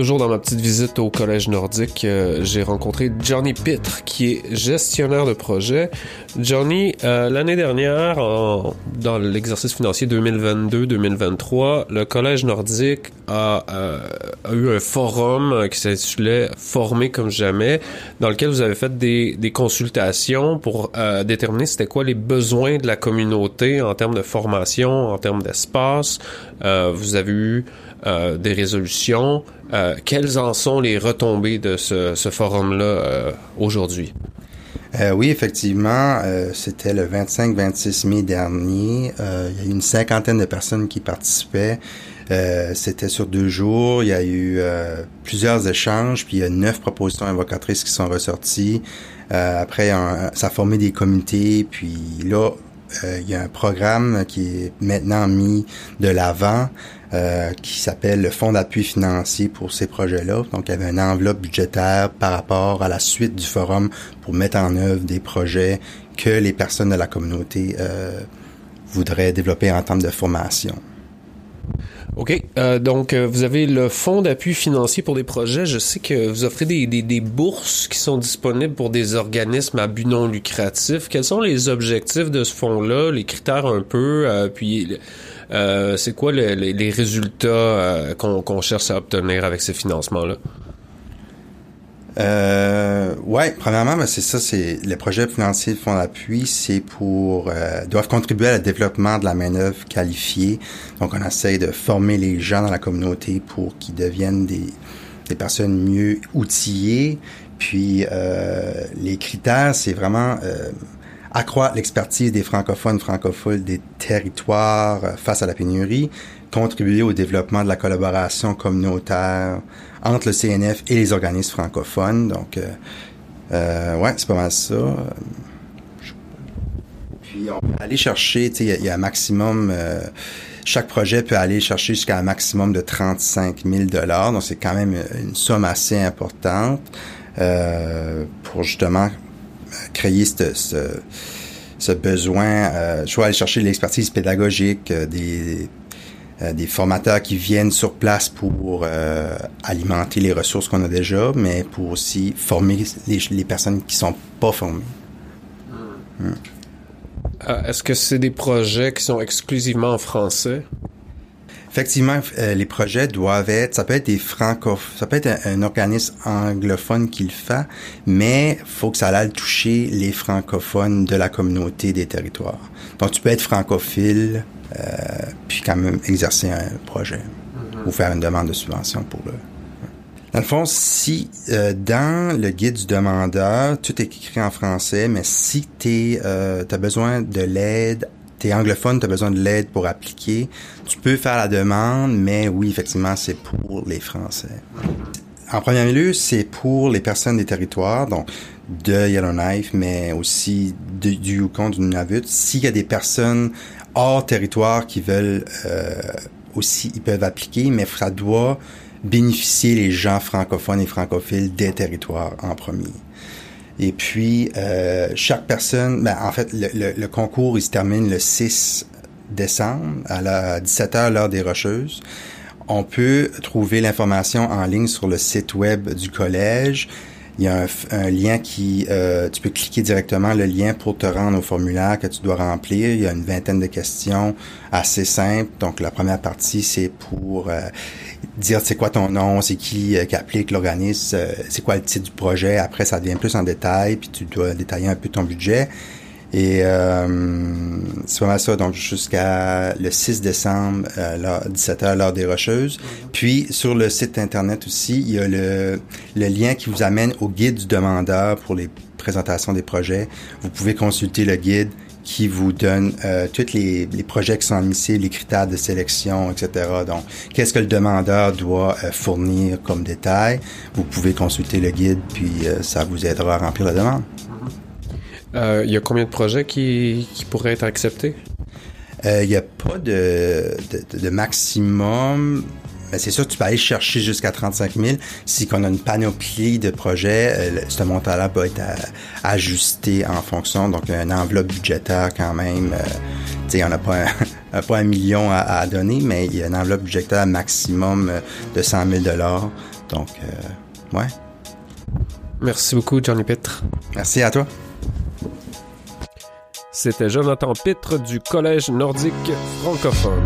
Toujours dans ma petite visite au Collège nordique, euh, j'ai rencontré Johnny Pitre, qui est gestionnaire de projet. Johnny, euh, l'année dernière, dans l'exercice financier 2022-2023, le Collège nordique a, euh, a, eu un forum qui s'intitulait Former comme jamais, dans lequel vous avez fait des, des consultations pour déterminer c'était quoi les besoins de la communauté en termes de formation, en termes d'espace. vous avez eu des résolutions. Euh, quelles en sont les retombées de ce, forum-là euh, aujourd'hui? Euh, oui, effectivement, euh, c'était le 25-26 mai dernier. il y a eu une cinquantaine de personnes qui participaient. c'était sur deux jours. Il y a eu plusieurs échanges, puis il y a neuf propositions invocatrices qui sont ressorties. après, ça a formé des comités, puis là, il y a un programme qui est maintenant mis de l'avant. Euh, qui s'appelle le Fonds d'appui financier pour ces projets-là. Donc, il y avait une enveloppe budgétaire par rapport à la suite du forum pour mettre en œuvre des projets que les personnes de la communauté euh, voudraient développer en termes de formation. OK. Euh, donc, euh, vous avez le fonds d'appui financier pour des projets. Je sais que vous offrez des, des, des, bourses qui sont disponibles pour des organismes à but non lucratif. Quels sont les objectifs de ce fonds-là, les critères un peu, euh, puis euh, c'est quoi les résultats euh, qu'on cherche à obtenir avec ces financements-là? Euh, ouais, premièrement, ben, c'est ça, c'est les projets financiers de fonds d'appui, c'est pour euh, doivent contribuer à le développement de la main œuvre qualifiée. Donc, on essaie de former les gens dans la communauté pour qu'ils deviennent des, des personnes mieux outillées. Puis, euh, les critères, c'est vraiment euh, accroître l'expertise des francophones, francophones des territoires euh, face à la pénurie, contribuer au développement de la collaboration communautaire entre le CNF et les organismes francophones. Donc, euh, euh ouais, c'est pas mal ça. Puis, on peut aller chercher, tu sais, il y, a un maximum... Euh, chaque projet peut aller chercher jusqu'à un maximum de 35 000 Donc, c'est quand même une somme assez importante euh, pour justement créer ce, ce, besoin. Euh, je vais aller chercher l'expertise pédagogique, euh, des, euh, des formateurs qui viennent sur place pour euh, alimenter les ressources qu'on a déjà, mais pour aussi former les, personnes qui sont pas formées. Hmm. Hmm. Est-ce que c'est des projets qui sont exclusivement en français? Effectivement, euh, les projets doivent être, ça peut être des francophones, ça peut être un, organisme anglophone qui le fait, mais faut que ça aille toucher les francophones de la communauté des territoires. Donc, tu peux être francophile, euh, puis quand même exercer un projet mm-hmm. ou faire une demande de subvention pour le. Dans le fond, si euh, dans le guide du demandeur, tout est écrit en français, mais si tu euh, as besoin de l'aide t'es anglophone, tu as besoin de l'aide pour appliquer, tu peux faire la demande, mais oui, effectivement, c'est pour les Français. En premier lieu, c'est pour les personnes des territoires, donc de Yellowknife, mais aussi du Yukon, du Nunavut. S'il y a des personnes hors territoire qui veulent euh, aussi, ils peuvent appliquer, mais ça doit bénéficier les gens francophones et francophiles des territoires en premier. Et puis, euh, chaque personne, ben, en fait, le, le, concours, il se termine le 6 décembre à la 17h, l'heure des Rocheuses. On peut trouver l'information en ligne sur le site web du collège. Il y a un, lien qui, euh, tu peux cliquer directement le lien pour te rendre au formulaire que tu dois remplir. Il y a une vingtaine de questions assez simples. Donc la première partie c'est pour euh, dire c'est quoi ton nom, c'est qui euh, qui applique l'organisme, c'est quoi le titre du projet. Après ça devient plus en détail, puis tu dois détailler un peu ton budget. Et euh, c'est vraiment ça, donc jusqu'à le 6 décembre, euh, 17h, l'heure des Rocheuses. Puis sur le site Internet aussi, il y a le, le lien qui vous amène au guide du demandeur pour les présentations des projets. Vous pouvez consulter le guide qui vous donne euh, tous les, les, projets qui sont admissibles, les critères de sélection, etc. Donc, qu'est-ce que le demandeur doit euh, fournir comme détail? Vous pouvez consulter le guide, puis euh, ça vous aidera à remplir la demande. Euh, il y a combien de projets qui, qui pourraient être acceptés? Euh, il n'y a pas de, de, de maximum. Mais c'est sûr, tu peux aller chercher jusqu'à 35 000. Si qu'on a une panoplie de projets, euh, ce montant-là peut être ajusté en fonction. Donc, une enveloppe budgétaire quand même. Euh, tu sais, on n'a pas un, pas un million à, à, donner, mais il y a une enveloppe budgétaire maximum de 100 000 Donc, euh, ouais. Merci beaucoup, Johnny Pitre. Merci à toi. C'était Jonathan Pitre du Collège nordique francophone.